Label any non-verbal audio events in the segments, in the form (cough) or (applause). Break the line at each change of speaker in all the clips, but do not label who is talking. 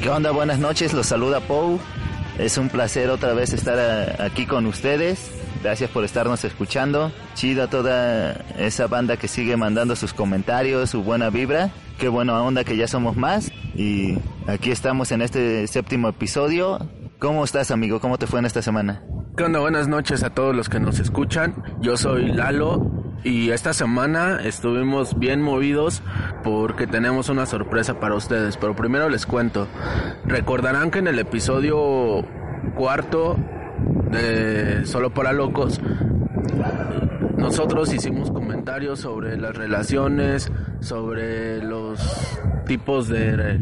¿Qué onda? Buenas noches, los saluda Pou. Es un placer otra vez estar a- aquí con ustedes. Gracias por estarnos escuchando. Chido a toda esa banda que sigue mandando sus comentarios, su buena vibra. Qué buena onda que ya somos más. Y aquí estamos en este séptimo episodio. ¿Cómo estás, amigo? ¿Cómo te fue en esta semana?
¿Qué onda? Buenas noches a todos los que nos escuchan. Yo soy Lalo y esta semana estuvimos bien movidos porque tenemos una sorpresa para ustedes. Pero primero les cuento. Recordarán que en el episodio cuarto de Solo para Locos nosotros hicimos comentarios sobre las relaciones, sobre los tipos de,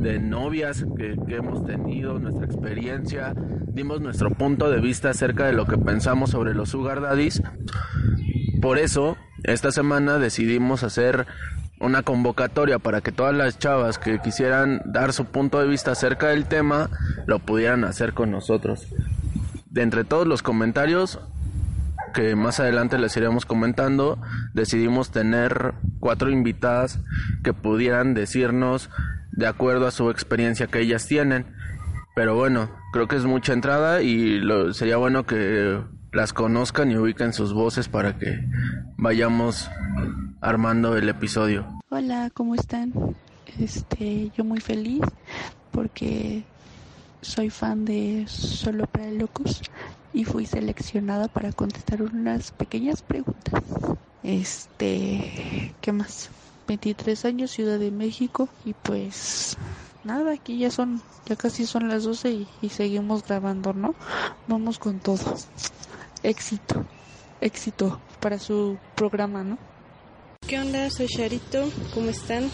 de novias que, que hemos tenido, nuestra experiencia, dimos nuestro punto de vista acerca de lo que pensamos sobre los sugar daddies. Por eso, esta semana decidimos hacer una convocatoria para que todas las chavas que quisieran dar su punto de vista acerca del tema lo pudieran hacer con nosotros. De entre todos los comentarios, que más adelante les iremos comentando, decidimos tener cuatro invitadas que pudieran decirnos de acuerdo a su experiencia que ellas tienen. Pero bueno, creo que es mucha entrada y lo, sería bueno que las conozcan y ubiquen sus voces para que vayamos armando el episodio.
Hola, ¿cómo están? Este, yo muy feliz porque soy fan de Solo para Locos y fui seleccionada para contestar unas pequeñas preguntas. Este, ¿qué más? 23 años, Ciudad de México y pues nada, aquí ya son, ya casi son las 12 y, y seguimos grabando, ¿no? Vamos con todo. Éxito, éxito para su programa, ¿no?
¿Qué onda? Soy Charito, ¿cómo están?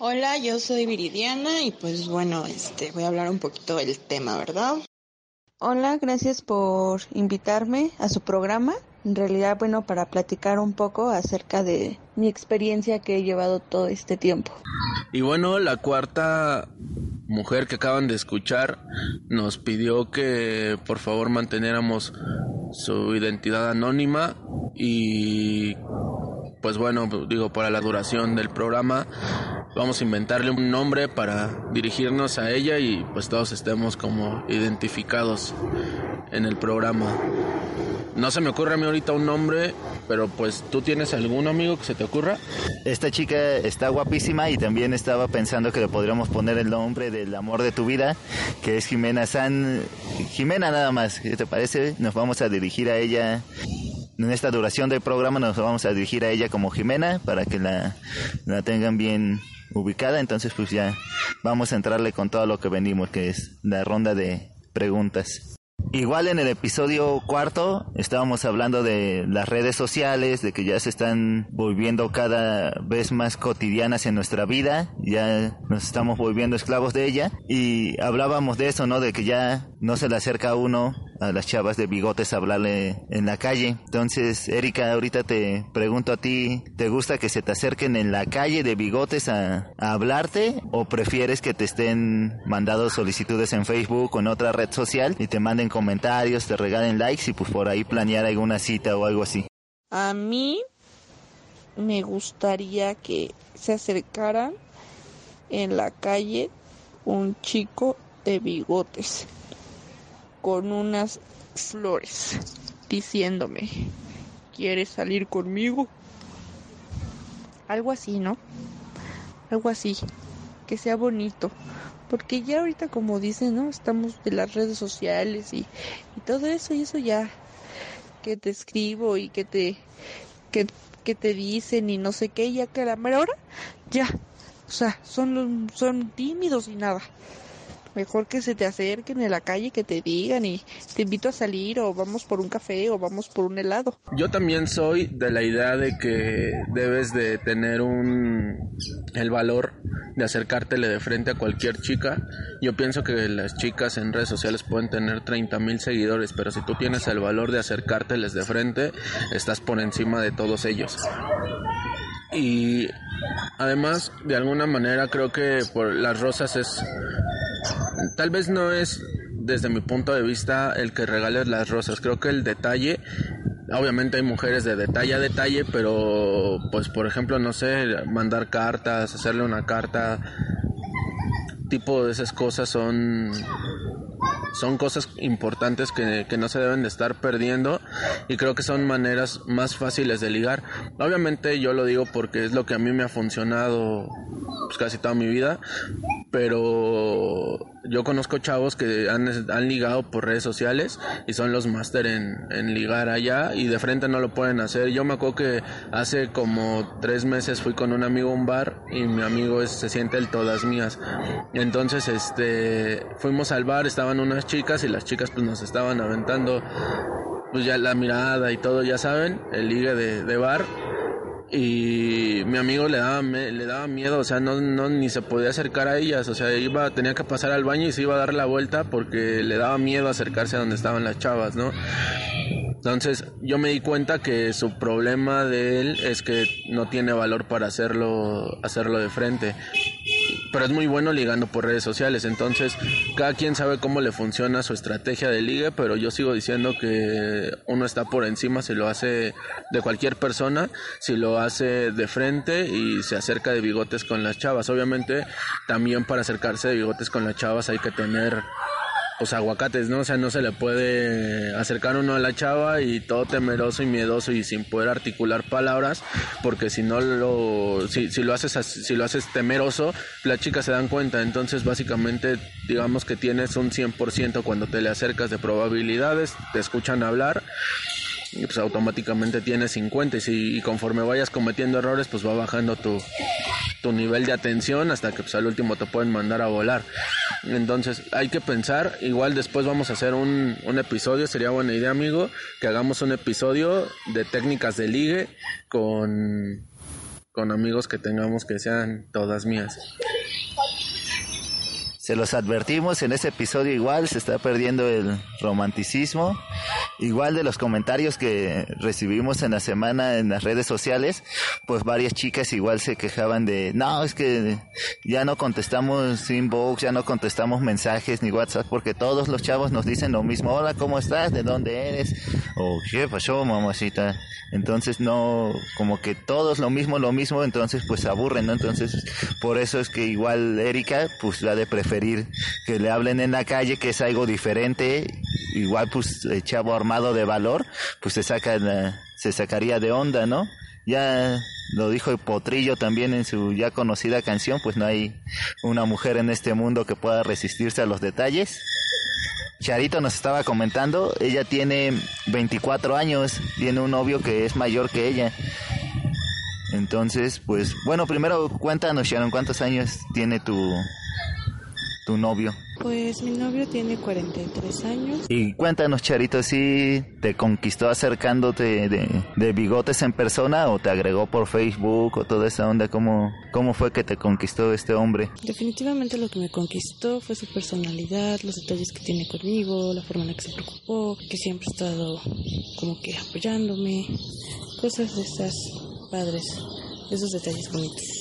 Hola, yo soy Viridiana y pues bueno, este voy a hablar un poquito del tema, ¿verdad?
Hola, gracias por invitarme a su programa. En realidad, bueno, para platicar un poco acerca de mi experiencia que he llevado todo este tiempo.
Y bueno, la cuarta mujer que acaban de escuchar nos pidió que por favor manteniéramos su identidad anónima y pues bueno, digo, para la duración del programa vamos a inventarle un nombre para dirigirnos a ella y pues todos estemos como identificados en el programa. No se me ocurre a mí ahorita un nombre, pero pues tú tienes algún amigo que se te ocurra.
Esta chica está guapísima y también estaba pensando que le podríamos poner el nombre del amor de tu vida, que es Jimena San. Jimena nada más, ¿qué te parece? Nos vamos a dirigir a ella. En esta duración del programa nos vamos a dirigir a ella como Jimena para que la, la tengan bien ubicada. Entonces pues ya vamos a entrarle con todo lo que venimos, que es la ronda de preguntas. Igual en el episodio cuarto estábamos hablando de las redes sociales, de que ya se están volviendo cada vez más cotidianas en nuestra vida, ya nos estamos volviendo esclavos de ella y hablábamos de eso, ¿no? De que ya no se le acerca a uno a las chavas de bigotes hablarle en la calle. Entonces, Erika, ahorita te pregunto a ti, ¿te gusta que se te acerquen en la calle de bigotes a, a hablarte o prefieres que te estén mandando solicitudes en Facebook o en otra red social y te manden comentarios, te regalen likes y pues por ahí planear alguna cita o algo así?
A mí me gustaría que se acercaran en la calle un chico de bigotes con unas flores diciéndome, ¿quieres salir conmigo? Algo así, ¿no? Algo así, que sea bonito. Porque ya ahorita, como dicen, ¿no? Estamos de las redes sociales y, y todo eso, y eso ya, que te escribo y que te, que, que te dicen y no sé qué, ya que a la mera ya. O sea, son, son tímidos y nada. Mejor que se te acerquen en la calle, que te digan y te invito a salir o vamos por un café o vamos por un helado.
Yo también soy de la idea de que debes de tener un el valor de acercártele de frente a cualquier chica. Yo pienso que las chicas en redes sociales pueden tener 30 mil seguidores, pero si tú tienes el valor de acercárteles de frente, estás por encima de todos ellos. Y además, de alguna manera, creo que por las rosas es tal vez no es desde mi punto de vista el que regales las rosas. Creo que el detalle, obviamente hay mujeres de detalle a detalle, pero pues por ejemplo, no sé, mandar cartas, hacerle una carta, tipo de esas cosas son son cosas importantes que, no se deben de estar perdiendo y creo que son maneras más fáciles de ligar. Obviamente yo lo digo porque es lo que a mí me ha funcionado pues, casi toda mi vida, pero yo conozco chavos que han, han ligado por redes sociales y son los máster en, en, ligar allá y de frente no lo pueden hacer. Yo me acuerdo que hace como tres meses fui con un amigo a un bar y mi amigo se siente el todas mías. Entonces, este, fuimos al bar, estaban unas chicas y las chicas pues nos estaban aventando pues ya la mirada y todo, ya saben, el ligue de, de bar y mi amigo le daba le daba miedo, o sea, no, no ni se podía acercar a ellas, o sea, iba tenía que pasar al baño y se iba a dar la vuelta porque le daba miedo acercarse a donde estaban las chavas, ¿no? Entonces, yo me di cuenta que su problema de él es que no tiene valor para hacerlo hacerlo de frente pero es muy bueno ligando por redes sociales. Entonces, cada quien sabe cómo le funciona su estrategia de ligue, pero yo sigo diciendo que uno está por encima si lo hace de cualquier persona, si lo hace de frente y se acerca de bigotes con las chavas. Obviamente, también para acercarse de bigotes con las chavas hay que tener pues aguacates, ¿no? O sea, no se le puede acercar uno a la chava y todo temeroso y miedoso y sin poder articular palabras, porque si no lo, si, si lo haces, si lo haces temeroso, las chicas se dan cuenta. Entonces, básicamente, digamos que tienes un 100% cuando te le acercas de probabilidades, te escuchan hablar y pues automáticamente tienes 50 y, si, y conforme vayas cometiendo errores pues va bajando tu, tu nivel de atención hasta que pues al último te pueden mandar a volar. Entonces hay que pensar igual después vamos a hacer un, un episodio sería buena idea amigo que hagamos un episodio de técnicas de ligue con con amigos que tengamos que sean todas mías
se los advertimos en este episodio igual, se está perdiendo el romanticismo. Igual de los comentarios que recibimos en la semana en las redes sociales, pues varias chicas igual se quejaban de, no, es que ya no contestamos inbox, ya no contestamos mensajes ni WhatsApp, porque todos los chavos nos dicen lo mismo, hola, ¿cómo estás? ¿De dónde eres? O ¿qué pasó, mamacita? Entonces no, como que todos lo mismo, lo mismo, entonces pues aburren, ¿no? Entonces por eso es que igual Erika pues la de que le hablen en la calle, que es algo diferente, igual pues el chavo armado de valor, pues se saca, se sacaría de onda, ¿no? Ya lo dijo Potrillo también en su ya conocida canción, pues no hay una mujer en este mundo que pueda resistirse a los detalles. Charito nos estaba comentando, ella tiene 24 años, tiene un novio que es mayor que ella. Entonces, pues, bueno, primero cuéntanos, Sharon, ¿cuántos años tiene tu, tu novio?
Pues mi novio tiene 43 años.
Y cuéntanos, Charito, si te conquistó acercándote de, de, bigotes en persona o te agregó por Facebook o toda esa onda, ¿cómo, ¿cómo fue que te conquistó este hombre?
Definitivamente lo que me conquistó fue su personalidad, los detalles que tiene conmigo, la forma en la que se preocupó, que siempre ha estado como que apoyándome, cosas de esas padres, esos detalles bonitos.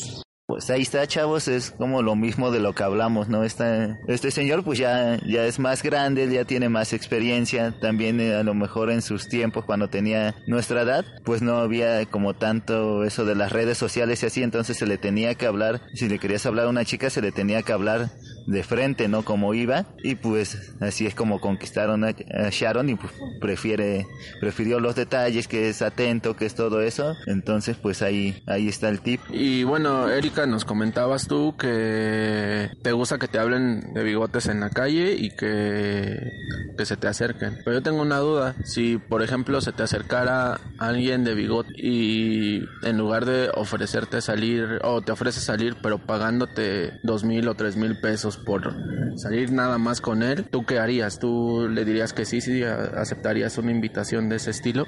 Pues ahí está, chavos, es como lo mismo de lo que hablamos, ¿no? Esta, este señor pues ya, ya es más grande, ya tiene más experiencia, también eh, a lo mejor en sus tiempos cuando tenía nuestra edad, pues no había como tanto eso de las redes sociales y así, entonces se le tenía que hablar, si le querías hablar a una chica se le tenía que hablar de frente, ¿no? Como iba y pues así es como conquistaron a, Sharon y pues prefiere, prefirió los detalles, que es atento, que es todo eso, entonces pues ahí, ahí está el tip.
Y bueno, Erika, nos comentabas tú que te gusta que te hablen de bigotes en la calle y que, que se te acerquen. Pero yo tengo una duda, si por ejemplo se te acercara alguien de bigote y en lugar de ofrecerte salir o te ofrece salir pero pagándote dos mil o tres mil pesos por salir nada más con él, ¿tú qué harías? ¿Tú le dirías que sí, sí aceptarías una invitación de ese estilo?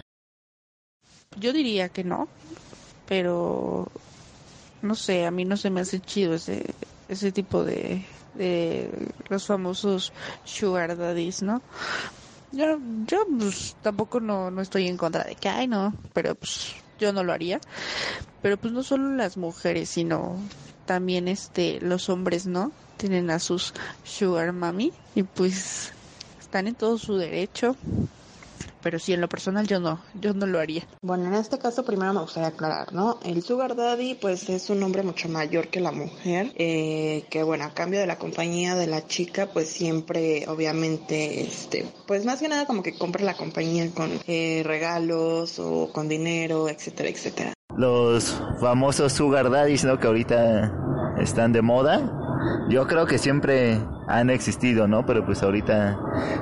Yo diría que no, pero no sé, a mí no se me hace chido ese, ese tipo de, los famosos sugar daddies, ¿no? Yo, yo pues, tampoco no, no estoy en contra de que, ay, no, pero pues yo no lo haría. Pero pues no solo las mujeres, sino también este los hombres, ¿no? Tienen a sus sugar mami y pues están en todo su derecho pero sí, en lo personal yo no, yo no lo haría.
Bueno, en este caso primero me gustaría aclarar, ¿no? El sugar daddy pues es un hombre mucho mayor que la mujer, eh, que bueno, a cambio de la compañía de la chica pues siempre obviamente, este, pues más que nada como que compra la compañía con eh, regalos o con dinero, etcétera, etcétera.
Los famosos sugar daddies, ¿no? Que ahorita están de moda. Yo creo que siempre han existido, ¿no? Pero pues ahorita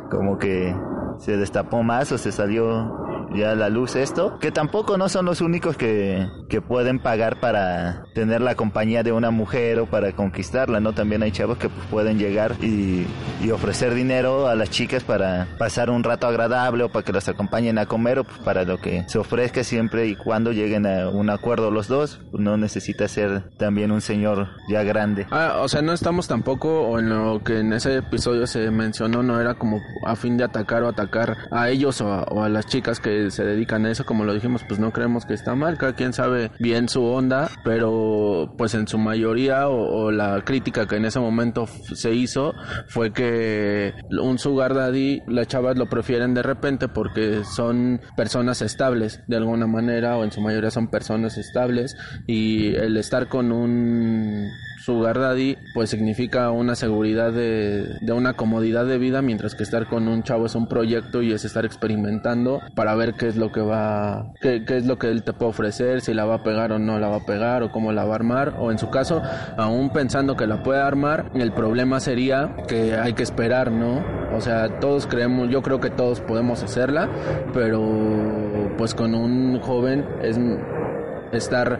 como que se destapó más o se salió ya la luz esto, que tampoco no son los únicos que, que pueden pagar para tener la compañía de una mujer o para conquistarla, ¿no? También hay chavos que pueden llegar y, y, ofrecer dinero a las chicas para pasar un rato agradable o para que las acompañen a comer o para lo que se ofrezca siempre y cuando lleguen a un acuerdo los dos, no necesita ser también un señor ya grande.
Ah, o sea, no estamos tampoco, o en lo que en ese episodio se mencionó, no era como a fin de atacar o atacar a ellos o a las chicas que se dedican a eso, como lo dijimos, pues no creemos que está mal, cada quien sabe bien su onda, pero pues en su mayoría o, la crítica que en ese momento se hizo fue que un sugar daddy, las chavas lo prefieren de repente porque son personas estables de alguna manera o en su mayoría son personas estables y el estar con un Sugar Daddy pues significa una seguridad de, de, una comodidad de vida mientras que estar con un chavo es un proyecto y es estar experimentando para ver qué es lo que va qué, qué es lo que él te puede ofrecer si la va a pegar o no la va a pegar o cómo la va a armar o en su caso aún pensando que la puede armar el problema sería que hay que esperar no o sea todos creemos yo creo que todos podemos hacerla pero pues con un joven es estar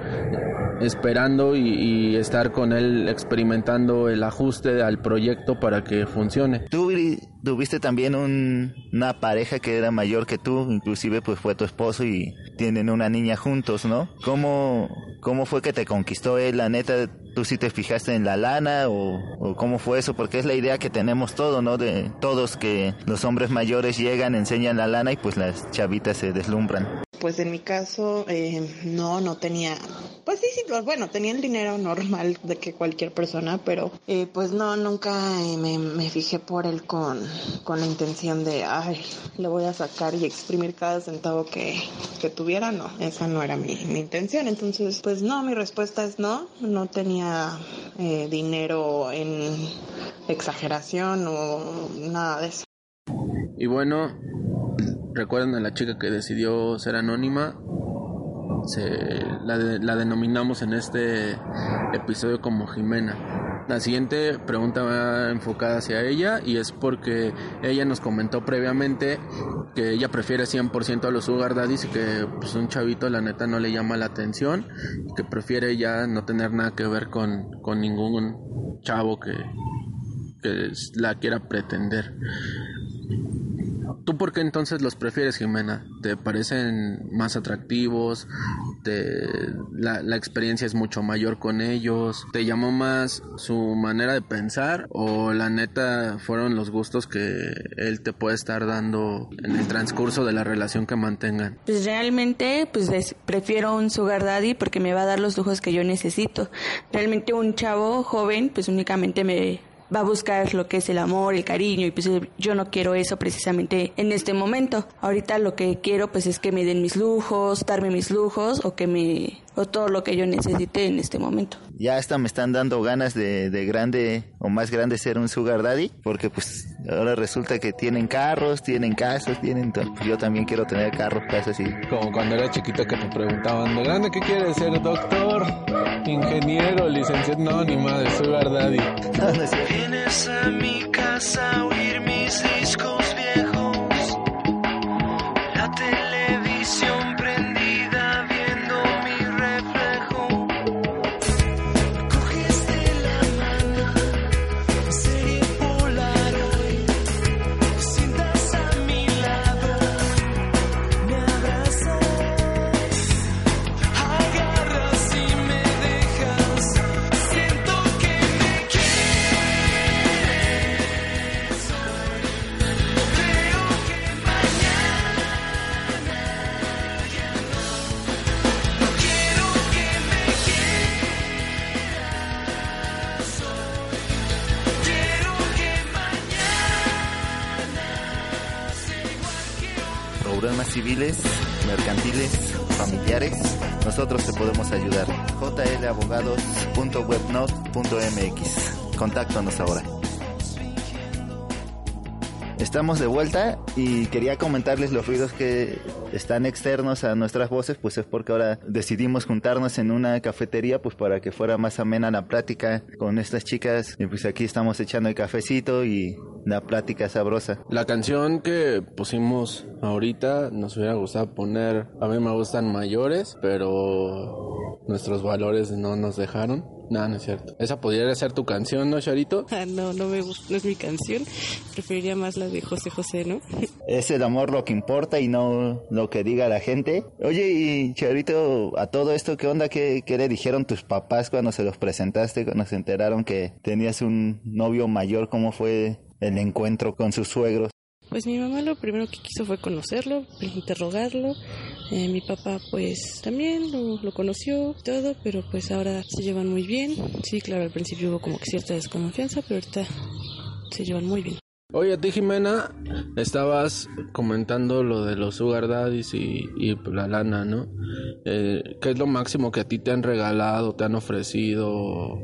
esperando y, estar con él experimentando el ajuste al proyecto para que funcione.
Tú tuviste también una pareja que era mayor que tú, inclusive pues fue tu esposo y tienen una niña juntos, ¿no? ¿Cómo, cómo fue que te conquistó él? La neta, ¿tú sí te fijaste en la lana o, o cómo fue eso? Porque es la idea que tenemos todos, ¿no? De todos que los hombres mayores llegan, enseñan la lana y pues las chavitas se deslumbran.
Pues en mi caso, eh, no, no tenía, pues sí, sí, pues bueno, tenía el dinero normal de que cualquier persona, pero eh, pues no, nunca eh, me, me, fijé por él con, con la intención de, ay, le voy a sacar y exprimir cada centavo que, que tuviera, no, esa no era mi, mi intención, entonces, pues no, mi respuesta es no, no tenía dinero en exageración o nada de eso.
Y bueno, recuerdan a la chica que decidió ser anónima. Se, la, la, denominamos en este episodio como Jimena. La siguiente pregunta va enfocada hacia ella y es porque ella nos comentó previamente que ella prefiere 100% a los sugar daddies y que pues, un chavito la neta no le llama la atención y que prefiere ya no tener nada que ver con, con ningún chavo que, que la quiera pretender. ¿Tú por qué entonces los prefieres, Jimena? ¿Te parecen más atractivos? la, la, experiencia es mucho mayor con ellos? ¿Te llamó más su manera de pensar? ¿O la neta fueron los gustos que él te puede estar dando en el transcurso de la relación que mantengan?
Pues realmente pues prefiero un sugar daddy porque me va a dar los lujos que yo necesito. Realmente un chavo joven pues únicamente me va a buscar lo que es el amor, el cariño y pues yo no quiero eso precisamente en este momento. Ahorita lo que quiero pues es que me den mis lujos, darme mis lujos o que me o todo lo que yo necesite en este momento.
Ya hasta me están dando ganas de, de grande o más grande ser un sugar daddy porque pues ahora resulta que tienen carros, tienen casas, tienen todo. Yo también quiero tener carros, casas y
como cuando era chiquito que te preguntaban, ¿de grande qué quieres ser? Doctor, ingeniero, licenciado, no, ni madre, sugar daddy. (laughs) Vienes a mi casa a oír mis discos
civiles, mercantiles, familiares, nosotros te podemos ayudar. jlabogados.webnode.mx. Contáctanos ahora. Estamos de vuelta y quería comentarles los ruidos que están externos a nuestras voces, pues es porque ahora decidimos juntarnos en una cafetería pues para que fuera más amena la plática con estas chicas y pues aquí estamos echando el cafecito y la plática sabrosa.
La canción que pusimos ahorita nos hubiera gustado poner, a mí me gustan mayores, pero nuestros valores no nos dejaron. No, no es cierto. Esa podría ser tu canción, ¿no, Charito? (laughs)
Ah, no, no me gusta, no es mi canción. Preferiría más la de José José, ¿no? (laughs)
Es el amor lo que importa y no lo que diga la gente. Oye, y Charito, a todo esto, ¿qué onda? ¿Qué, qué le dijeron tus papás cuando se los presentaste, cuando se enteraron que tenías un novio mayor? ¿Cómo fue el encuentro con sus suegros?
Pues mi mamá lo primero que quiso fue conocerlo, interrogarlo. Eh, mi papá pues también lo, lo, conoció, todo, pero pues ahora se llevan muy bien. Sí, claro, al principio hubo como que cierta desconfianza, pero ahorita se llevan muy bien.
Oye, a ti Jimena, estabas comentando lo de los sugar daddies y, la lana, ¿no? Eh, ¿Qué es lo máximo que a ti te han regalado, te han ofrecido,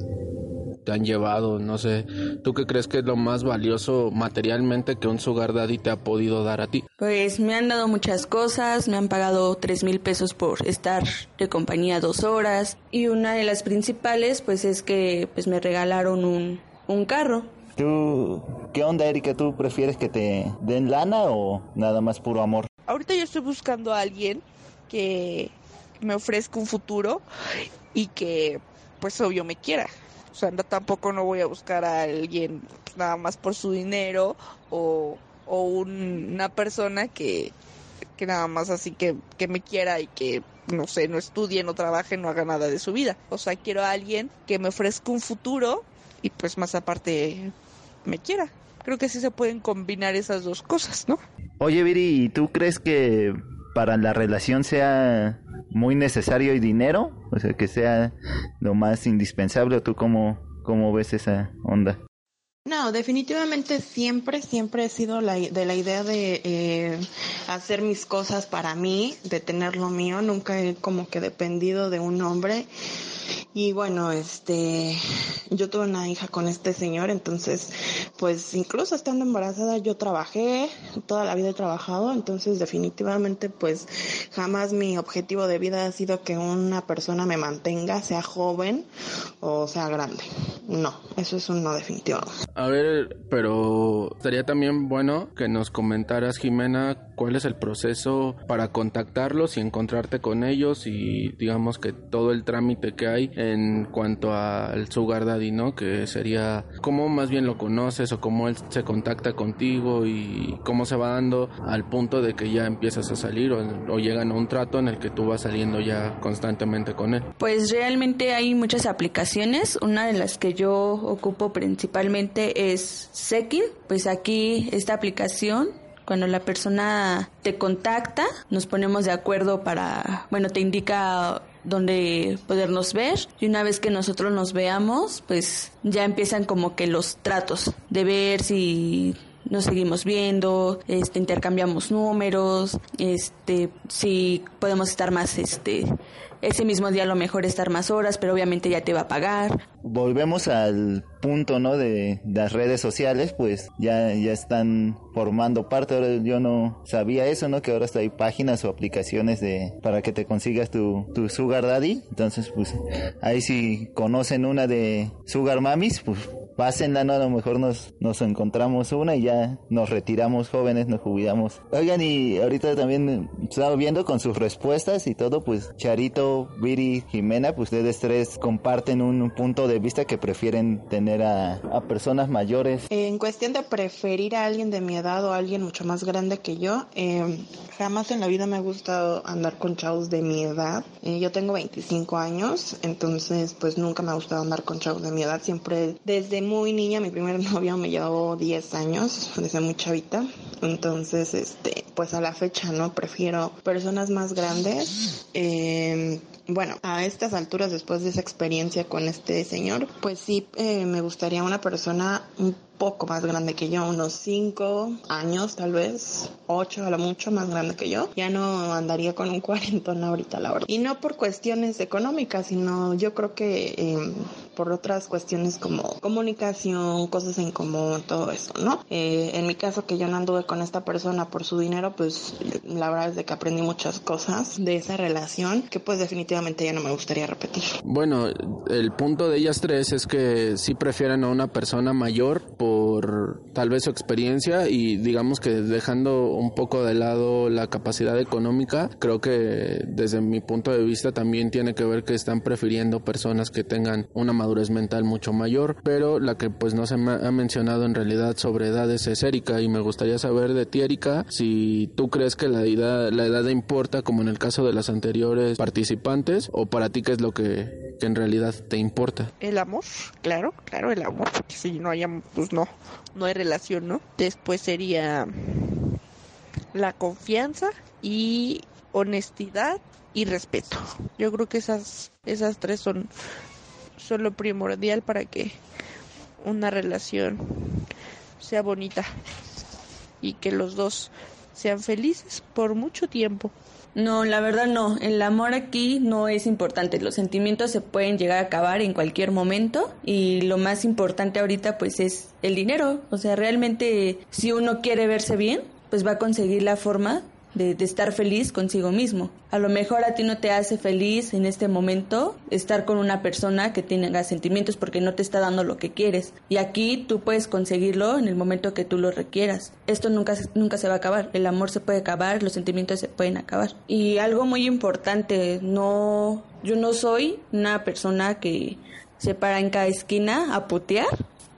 te han llevado? No sé, ¿tú qué crees que es lo más valioso materialmente que un sugar daddy te ha podido dar a ti?
Pues me han dado muchas cosas, me han pagado tres mil pesos por estar de compañía dos horas y una de las principales pues es que pues me regalaron un carro.
¿Tú, qué onda, Erika? ¿Tú prefieres que te den lana o nada más puro amor?
Ahorita yo estoy buscando a alguien que me ofrezca un futuro y que, pues, obvio me quiera. O sea, no, tampoco no voy a buscar a alguien nada más por su dinero o, o un, una persona que, que nada más así que, que me quiera y que no sé, no estudie, no trabaje, no haga nada de su vida. O sea, quiero a alguien que me ofrezca un futuro y pues más aparte me quiera. Creo que sí se pueden combinar esas dos cosas, ¿no?
Oye, Viri, ¿y tú crees que para la relación sea muy necesario el dinero? O sea, que sea lo más indispensable, ¿o tú cómo, cómo ves esa onda?
No, definitivamente siempre, siempre he sido la, de la idea de eh, hacer mis cosas para mí, de tener lo mío. Nunca he como que dependido de un hombre. Y bueno, este, yo tuve una hija con este señor, entonces, pues incluso estando embarazada yo trabajé, toda la vida he trabajado, entonces definitivamente pues jamás mi objetivo de vida ha sido que una persona me mantenga, sea joven o sea grande. No, eso es un no definitivo.
A ver, pero estaría también bueno que nos comentaras, Jimena, cuál es el proceso para contactarlos y encontrarte con ellos y digamos que todo el trámite que hay en cuanto al sugar daddy, ¿no? Que sería cómo más bien lo conoces o cómo él se contacta contigo y cómo se va dando al punto de que ya empiezas a salir o, o llegan a un trato en el que tú vas saliendo ya constantemente con él.
Pues realmente hay muchas aplicaciones. Una de las que yo ocupo principalmente es Sekin. Pues aquí esta aplicación cuando la persona te contacta, nos ponemos de acuerdo para, bueno, te indica dónde podernos ver. Y una vez que nosotros nos veamos, pues ya empiezan como que los tratos de ver si nos seguimos viendo, este intercambiamos números, este si podemos estar más este ese mismo día a lo mejor estar más horas, pero obviamente ya te va a pagar.
Volvemos al punto, ¿no? De, las redes sociales, pues ya, ya están formando parte. Ahora yo no sabía eso, ¿no? Que ahora hasta hay páginas o aplicaciones de para que te consigas tu, tu Sugar Daddy. Entonces, pues ahí si conocen una de Sugar Mamis, pues pásenla, ¿no? A lo mejor nos, nos encontramos una y ya nos retiramos jóvenes, nos jubilamos. Oigan, y ahorita también estaba viendo con sus respuestas y todo, pues Charito, Viri, Jimena, pues ustedes tres comparten un, punto de vista que prefieren tener a, a, personas mayores.
En cuestión de preferir a alguien de mi edad o a alguien mucho más grande que yo, eh, jamás en la vida me ha gustado andar con chavos de mi edad. Eh, yo tengo 25 años, entonces pues nunca me ha gustado andar con chavos de mi edad, siempre desde muy niña, mi primer (laughs) novio me llevó 10 años, desde muy chavita. Entonces, este, pues a la fecha, ¿no? Prefiero personas más grandes. Eh, bueno, a estas alturas, después de esa experiencia con este señor, pues sí eh, me gustaría una persona un poco más grande que yo, unos 5 años tal vez, 8 a lo mucho más grande que yo. Ya no andaría con un (laughs) cuarentón ahorita, la verdad. Y no por cuestiones económicas, sino yo creo que eh, por otras cuestiones como comunicación, cosas en común, todo eso, ¿no? Eh, en mi caso que yo no anduve con esta persona por su dinero, pues la verdad es de que aprendí muchas cosas de esa relación que pues definitivamente ya no me gustaría repetir.
Bueno, el punto de ellas tres es que sí prefieren a una persona mayor por tal vez su experiencia y digamos que dejando un poco de lado la capacidad económica, creo que desde mi punto de vista también tiene que ver que están prefiriendo personas que tengan una madurez mental mucho mayor, pero la que pues no se me ha mencionado en realidad sobre edades es Erika y me gustaría saber de ti Erika si tú crees que la edad, la edad importa como en el caso de las anteriores participantes o para ti qué es lo que, en realidad te importa.
El amor, claro, claro, el amor, porque si no hay amor, pues no, no hay relación, ¿no? Después sería la confianza y honestidad y respeto. Yo creo que esas esas tres son son lo primordial para que una relación sea bonita y que los dos sean felices por mucho tiempo.
No, la verdad no. El amor aquí no es importante. Los sentimientos se pueden llegar a acabar en cualquier momento y lo más importante ahorita pues es el dinero. O sea, realmente si uno quiere verse bien, pues va a conseguir la forma de, estar feliz consigo mismo. A lo mejor a ti no te hace feliz en este momento estar con una persona que tenga sentimientos porque no te está dando lo que quieres. Y aquí tú puedes conseguirlo en el momento que tú lo requieras. Esto nunca, nunca se va a acabar. El amor se puede acabar, los sentimientos se pueden acabar. Y algo muy importante, no, yo no soy una persona que se para en cada esquina a putear,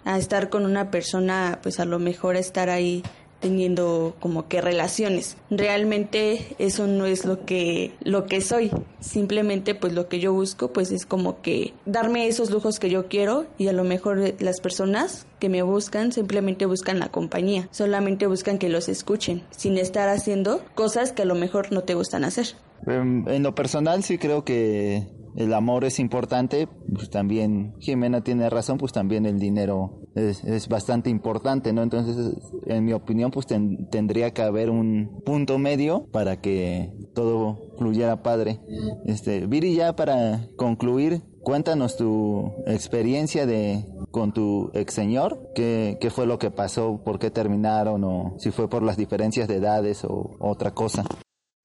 a estar con una persona, pues a lo mejor estar ahí teniendo como que relaciones. Realmente eso no es lo que lo que soy. Simplemente pues lo que yo busco pues es como que darme esos lujos que yo quiero y a lo mejor las personas que me buscan simplemente buscan la compañía, solamente buscan que los escuchen sin estar haciendo cosas que a lo mejor no te gustan hacer.
En lo personal sí creo que el amor es importante, pues también Jimena tiene razón, pues también el dinero es, bastante importante, ¿no? Entonces, en mi opinión, pues tendría que haber un punto medio para que todo fluyera padre. Este, Viri, ya para concluir, cuéntanos tu experiencia de con tu ex señor, ¿qué, qué fue lo que pasó, por qué terminaron o si fue por las diferencias de edades o otra cosa.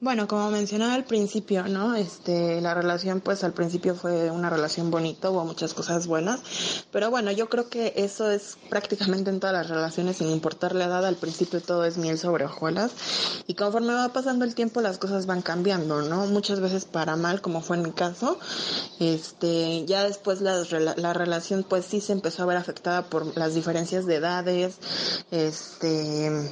Bueno, como mencionaba al principio, ¿no? Este, la relación, pues al principio fue una relación bonita, hubo muchas cosas buenas, pero bueno, yo creo que eso es prácticamente en todas las relaciones, sin importar la edad, al principio todo es miel sobre hojuelas, y conforme va pasando el tiempo las cosas van cambiando, ¿no? Muchas veces para mal, como fue en mi caso, este, ya después la, la relación, pues sí se empezó a ver afectada por las diferencias de edades, este,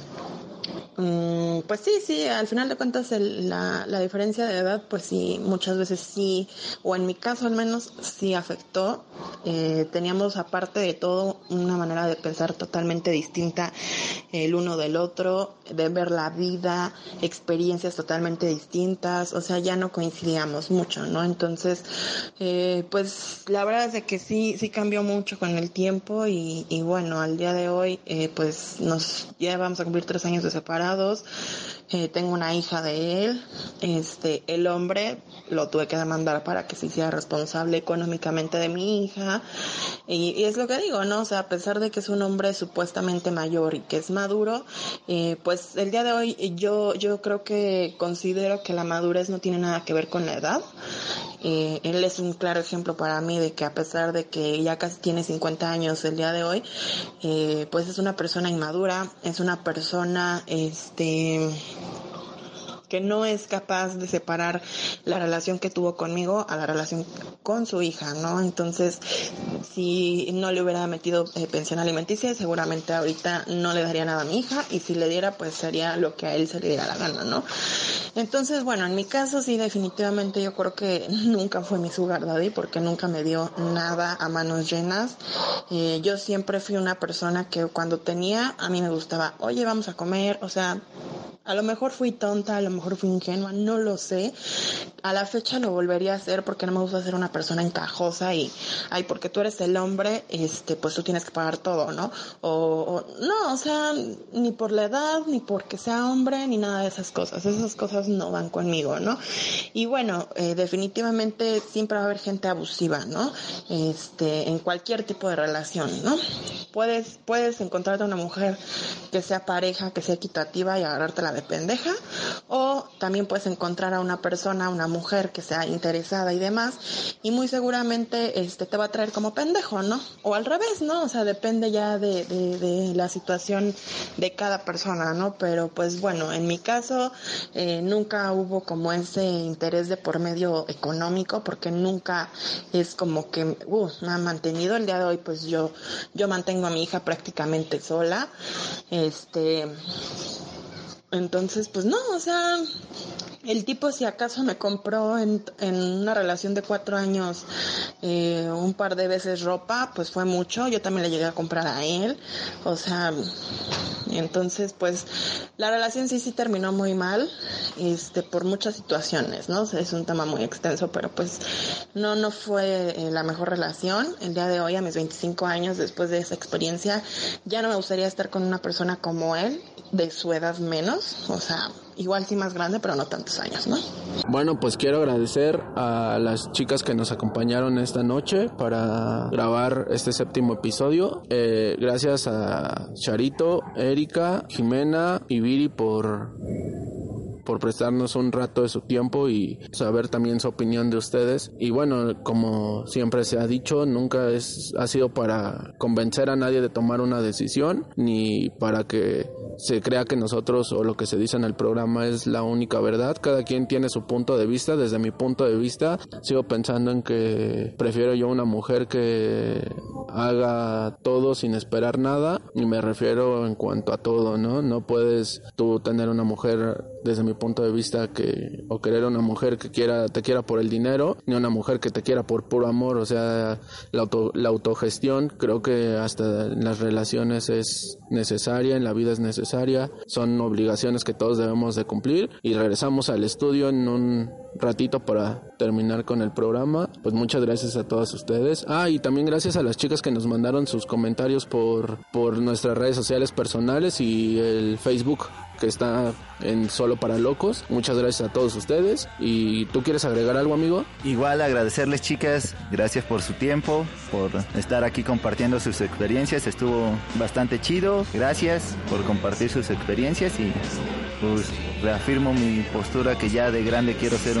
Mm, pues sí, sí, al final de cuentas la, la diferencia de edad, pues sí, muchas veces sí, o en mi caso al menos, sí afectó. Eh, teníamos aparte de todo una manera de pensar totalmente distinta el uno del otro, de ver la vida, experiencias totalmente distintas, o sea, ya no coincidíamos mucho, ¿no? Entonces, eh, pues la verdad es de que sí, sí cambió mucho con el tiempo y, y bueno, al día de hoy, eh, pues nos ya vamos a cumplir tres años de separados. Eh, tengo una hija de él. Este, el hombre lo tuve que demandar para que se hiciera responsable económicamente de mi hija. Y, es lo que digo, ¿no? O sea, a pesar de que es un hombre supuestamente mayor y que es maduro, eh, pues el día de hoy yo, yo creo que considero que la madurez no tiene nada que ver con la edad. Eh, él es un claro ejemplo para mí de que a pesar de que ya casi tiene 50 años el día de hoy, pues es una persona inmadura, es una persona, este, que no es capaz de separar la relación que tuvo conmigo a la relación con su hija, ¿no? Entonces, si no le hubiera metido eh, pensión alimenticia, seguramente ahorita no le daría nada a mi hija y si le diera, pues sería lo que a él se le diera la gana, ¿no? Entonces, bueno, en mi caso sí, definitivamente yo creo que nunca fue mi sugar daddy porque nunca me dio nada a manos llenas. Eh, yo siempre fui una persona que cuando tenía, a mí me gustaba, oye, vamos a comer, o sea, a lo mejor fui tonta, a lo mejor fui ingenua, no lo sé. A la fecha lo volvería a hacer porque no me gusta ser una persona encajosa y, ay, porque tú eres el hombre, este, pues tú tienes que pagar todo, ¿no? O, no, o sea, ni por la edad, ni porque sea hombre, ni nada de esas cosas. Esas cosas no van conmigo, ¿no? Y bueno, eh, definitivamente siempre va a haber gente abusiva, ¿no? Este, en cualquier tipo de relación, ¿no? Puedes, puedes encontrarte una mujer que sea pareja, que sea equitativa y agarrarte la de pendeja o también puedes encontrar a una persona, una mujer que sea interesada y demás y muy seguramente este te va a traer como pendejo, ¿no? O al revés, ¿no? O sea, depende ya de, de, la situación de cada persona, ¿no? Pero pues bueno, en mi caso eh, nunca hubo como ese interés de por medio económico porque nunca es como que uh, me ha mantenido el día de hoy pues yo yo mantengo a mi hija prácticamente sola este entonces, pues no, o sea, el tipo si acaso me compró en, en una relación de cuatro años eh, un par de veces ropa, pues fue mucho. Yo también le llegué a comprar a él. O sea, entonces pues la relación sí sí terminó muy mal, este, por muchas situaciones, ¿no? es un tema muy extenso, pero pues no, no fue eh, la mejor relación. El día de hoy, a mis 25 años, después de esa experiencia, ya no me gustaría estar con una persona como él de su edad menos, o sea, igual sí más grande, pero no tantos años, ¿no?
Bueno, pues quiero agradecer a las chicas que nos acompañaron esta noche para grabar este séptimo episodio. Eh, gracias a Charito, Erika, Jimena y Viri por por prestarnos un rato de su tiempo y saber también su opinión de ustedes. Y bueno, como siempre se ha dicho, nunca es, ha sido para convencer a nadie de tomar una decisión, ni para que se crea que nosotros o lo que se dice en el programa es la única verdad. Cada quien tiene su punto de vista. Desde mi punto de vista, sigo pensando en que prefiero yo una mujer que haga todo sin esperar nada. Y me refiero en cuanto a todo, ¿no? No puedes tú tener una mujer desde mi punto de vista que o querer una mujer que quiera te quiera por el dinero ni una mujer que te quiera por puro amor. O sea la, auto, la autogestión creo que hasta en las relaciones es necesaria en la vida es necesaria. Son obligaciones que todos debemos de cumplir. Y regresamos al estudio en un ratito para terminar con el programa pues muchas gracias a todas ustedes ah y también gracias a las chicas que nos mandaron sus comentarios por por nuestras redes sociales personales y el Facebook que está en solo para Locos. Muchas gracias a todos ustedes. ¿Y tú quieres agregar algo, amigo?
Igual agradecerles, chicas. Gracias por su tiempo, por estar aquí compartiendo sus experiencias. Estuvo bastante chido. Gracias por compartir sus experiencias y pues reafirmo mi postura que ya de grande quiero ser un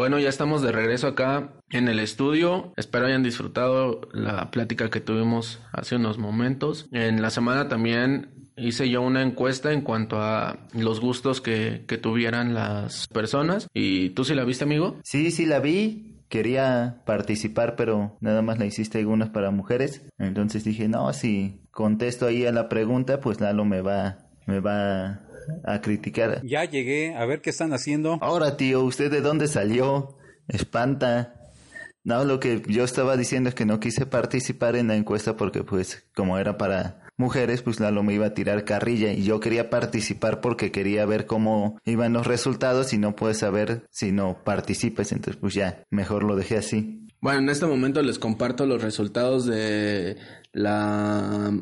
Bueno, ya estamos de regreso acá en el estudio. Espero hayan disfrutado la plática que tuvimos hace unos momentos. En la semana también hice yo una encuesta en cuanto a los gustos que, que tuvieran las personas. ¿Y tú sí la viste, amigo?
Sí, sí la vi quería participar, pero nada más la hiciste algunas para mujeres. Entonces dije, no, si contesto ahí a la pregunta, pues Lalo me va, me va a criticar.
Ya llegué, a ver qué están haciendo.
Ahora, tío, ¿usted de dónde salió? Espanta. No, lo que yo estaba diciendo es que no quise participar en la encuesta porque pues como era para mujeres, pues Lalo me iba a tirar carrilla y yo quería participar porque quería ver cómo iban los resultados y no puedes saber si no participes, entonces pues ya, mejor lo dejé así.
Bueno, en este momento les comparto los resultados de la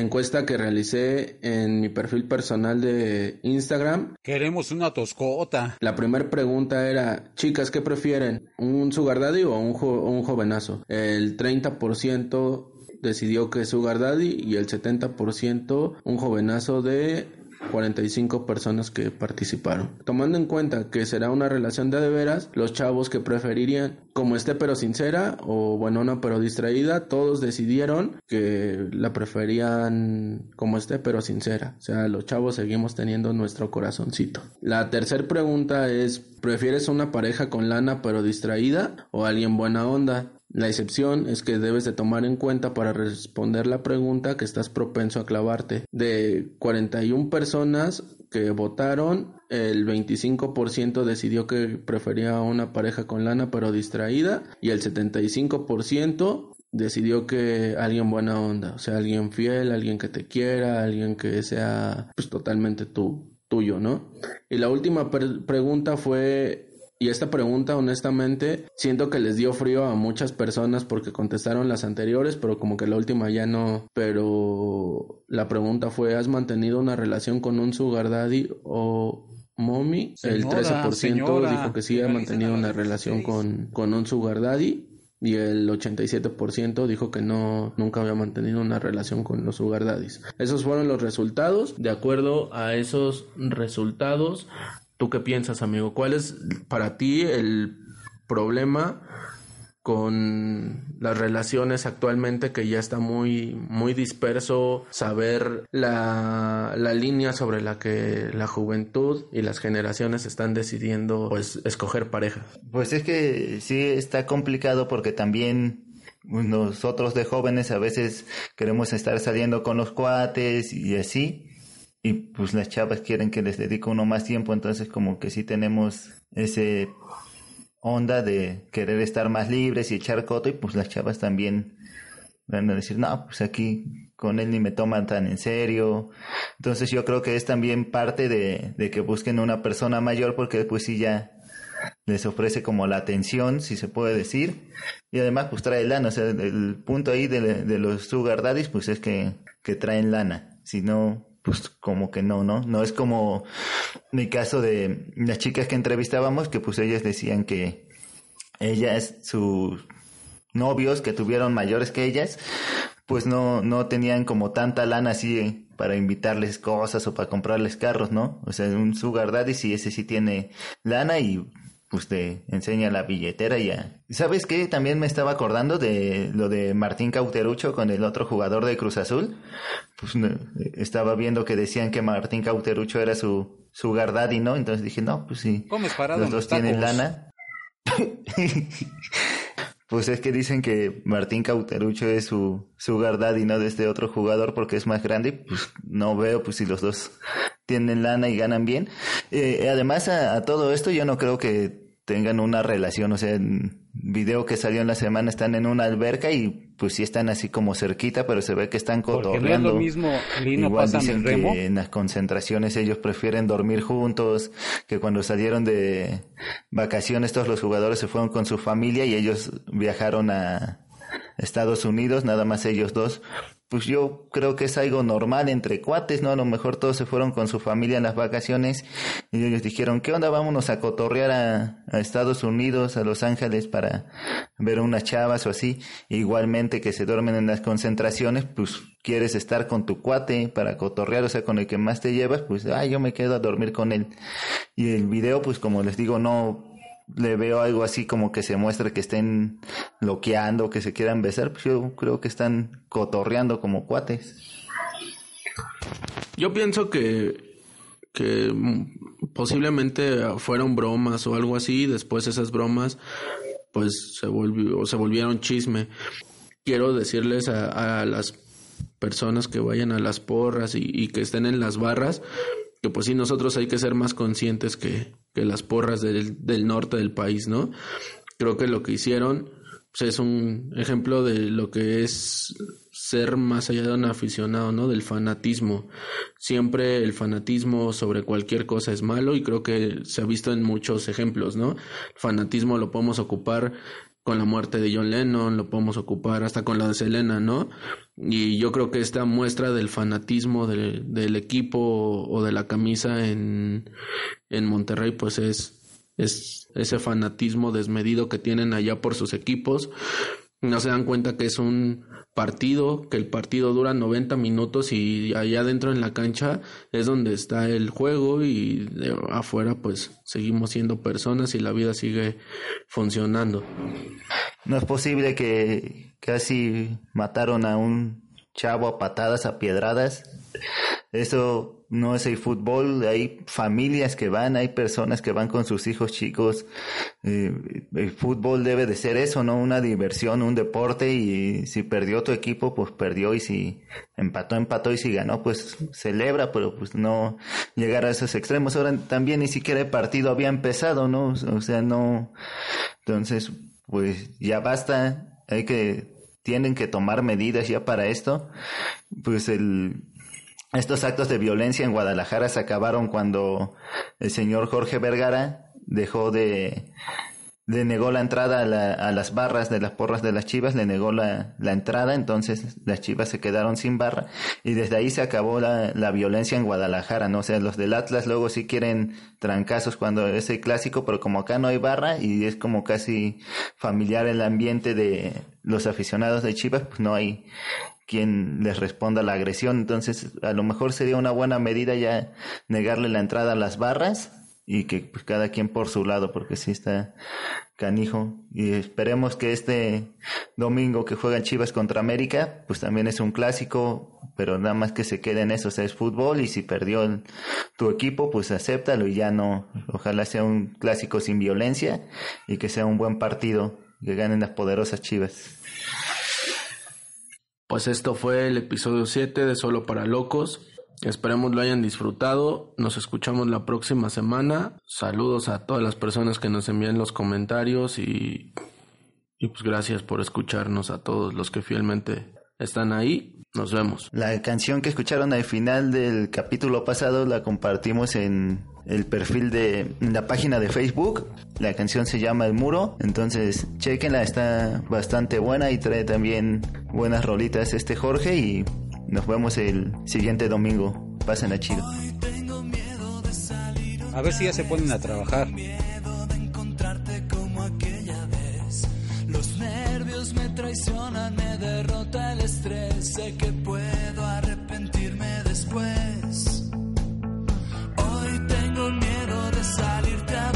encuesta que realicé en mi perfil personal de Instagram.
Queremos una toscota.
La primera pregunta era, chicas, ¿qué prefieren? ¿Un sugar daddy o un, un jovenazo? El 30% decidió que Sugar Daddy y el 70% un jovenazo de 45 personas que participaron. Tomando en cuenta que será una relación de de veras, los chavos que preferirían como esté pero sincera o buenona pero distraída, todos decidieron que la preferían como esté pero sincera. O sea, los chavos seguimos teniendo nuestro corazoncito. La tercera pregunta es, ¿prefieres una pareja con lana pero distraída o alguien buena onda? La excepción es que debes de tomar en cuenta para responder la pregunta que estás propenso a clavarte. De 41 personas que votaron, el 25% decidió que prefería una pareja con lana pero distraída y el 75% decidió que alguien buena onda, o sea, alguien fiel, alguien que te quiera, alguien que sea pues totalmente tú, tuyo, ¿no? Y la última pregunta fue y esta pregunta, honestamente, siento que les dio frío a muchas personas porque contestaron las anteriores, pero como que la última ya no. Pero la pregunta fue, ¿has mantenido una relación con un sugar daddy o mommy? el 13% dijo que sí ha mantenido una relación con, con un sugar daddy. Y el 87% dijo que no, nunca había mantenido una relación con los sugar daddies. Esos fueron los resultados. De acuerdo a esos resultados, ¿Tú qué piensas, amigo? ¿Cuál es para ti el problema con las relaciones actualmente que ya está muy muy disperso saber la, la, línea sobre la que la juventud y las generaciones están decidiendo pues escoger pareja
pues es que sí está complicado porque también nosotros de jóvenes a veces queremos estar saliendo con los cuates y así y pues las chavas quieren que les dedique uno más tiempo, entonces como que sí tenemos ese onda de querer estar más libres y echar coto y pues las chavas también van a decir, no, pues aquí con él ni me toman tan en serio. Entonces yo creo que es también parte de, de que busquen una persona mayor porque pues sí ya les ofrece como la atención, si se puede decir, y además pues trae lana, o sea, el punto ahí de, de los sugar daddies pues es que, que traen lana, si no pues como que no, ¿no? No es como mi caso de las chicas que entrevistábamos, que pues ellas decían que ellas, su novios que tuvieron mayores que ellas, pues no, no tenían como tanta lana así para invitarles cosas o para comprarles carros, ¿no? O sea, un sugar daddy sí, ese sí tiene lana y pues te enseña la billetera y ya. ¿Sabes qué? También me estaba acordando de lo de Martín Cauterucho con el otro jugador de Cruz Azul. Pues estaba viendo que decían que Martín Cauterucho era su sugar daddy, ¿no? Entonces dije, no, pues sí. los dos tienen lana. (laughs) Pues es que dicen que Martín Cauterucho es su sugar daddy, no de este otro jugador porque es más grande. Pues no veo pues si los dos tienen lana y ganan bien. Eh, además a, todo esto yo no creo que tengan una relación, o sea, video que salió en la semana están en una alberca y pues sí están así como cerquita, pero se ve que están cotorreando.
no lo mismo,
Igual dicen que en las concentraciones ellos prefieren dormir juntos, que cuando salieron de vacaciones todos los jugadores se fueron con su familia y ellos viajaron a Estados Unidos, nada más ellos dos, pues yo creo que es algo normal entre cuates, ¿no? A lo mejor todos se fueron con su familia en las vacaciones y ellos dijeron, ¿qué onda? Vámonos a cotorrear a, Estados Unidos, a Los Ángeles para ver unas chavas o así. Igualmente que se duermen en las concentraciones, pues quieres estar con tu cuate para cotorrear, o sea, con el que más te llevas, pues, ah, yo me quedo a dormir con él. Y el video, pues como les digo, no le veo algo así como que se muestra que estén loqueando, que se quieran besar, pues yo creo que están cotorreando como cuates.
Yo pienso que, que posiblemente fueron bromas o algo así, después esas bromas pues se, volvió, se volvieron chisme. Quiero decirles a, a las personas que vayan a las porras y, y que estén en las barras, que pues sí, nosotros hay que ser más conscientes que, que las porras del, del, norte del país, ¿no? Creo que lo que hicieron pues, es un ejemplo de lo que es ser más allá de un aficionado, ¿no? Del fanatismo. Siempre el fanatismo sobre cualquier cosa es malo y creo que se ha visto en muchos ejemplos, ¿no? El fanatismo lo podemos ocupar con la muerte de John Lennon, lo podemos ocupar hasta con la de Selena, ¿no? Y yo creo que esta muestra del fanatismo del, del equipo o de la camisa en, en Monterrey, pues es, es ese fanatismo desmedido que tienen allá por sus equipos. No se dan cuenta que es un partido, que el partido dura 90 minutos y allá adentro en la cancha es donde está el juego y afuera pues seguimos siendo personas y la vida sigue funcionando.
No es posible que casi mataron a un chavo a patadas, a piedradas. Eso no es el fútbol, hay familias que van, hay personas que van con sus hijos chicos. Eh, el fútbol debe de ser eso, ¿no? Una diversión, un deporte y si perdió tu equipo, pues perdió y si empató, empató y si ganó, pues celebra, pero pues no llegar a esos extremos. Ahora también ni siquiera el partido había empezado, ¿no? O sea, no. Entonces, pues ya basta, hay que, tienen que tomar medidas ya para esto. Pues el, estos actos de violencia en Guadalajara se acabaron cuando el señor Jorge Vergara dejó de, le negó la entrada a, las barras de las porras de las chivas, le negó la, entrada, entonces las chivas se quedaron sin barra y desde ahí se acabó la, la, violencia en Guadalajara, ¿no? O sea, los del Atlas luego sí quieren trancazos cuando es el clásico, pero como acá no hay barra y es como casi familiar el ambiente de los aficionados de chivas, pues no hay quien les responda la agresión. Entonces, a lo mejor sería una buena medida ya negarle la entrada a las barras y que pues, cada quien por su lado, porque sí está canijo. Y esperemos que este domingo que juegan Chivas contra América, pues también es un clásico, pero nada más que se quede en eso, o sea, es fútbol y si perdió tu equipo, pues acéptalo y ya no. Ojalá sea un clásico sin violencia y que sea un buen partido, que ganen las poderosas Chivas.
Pues esto fue el episodio 7 de Solo para Locos. Esperemos lo hayan disfrutado. Nos escuchamos la próxima semana. Saludos a todas las personas que nos envían los comentarios y, y pues gracias por escucharnos a todos los que fielmente están ahí. Nos vemos.
La canción que escucharon al final del capítulo pasado la compartimos en el perfil de la página de Facebook. La canción se llama El Muro, entonces chequenla, está bastante buena y trae también buenas rolitas este Jorge y nos vemos el siguiente domingo. Pasen a chido.
A ver si ya se ponen a trabajar.
Los nervios me estrés, sé que puedo arrepentirme después. Hoy tengo miedo de salirte a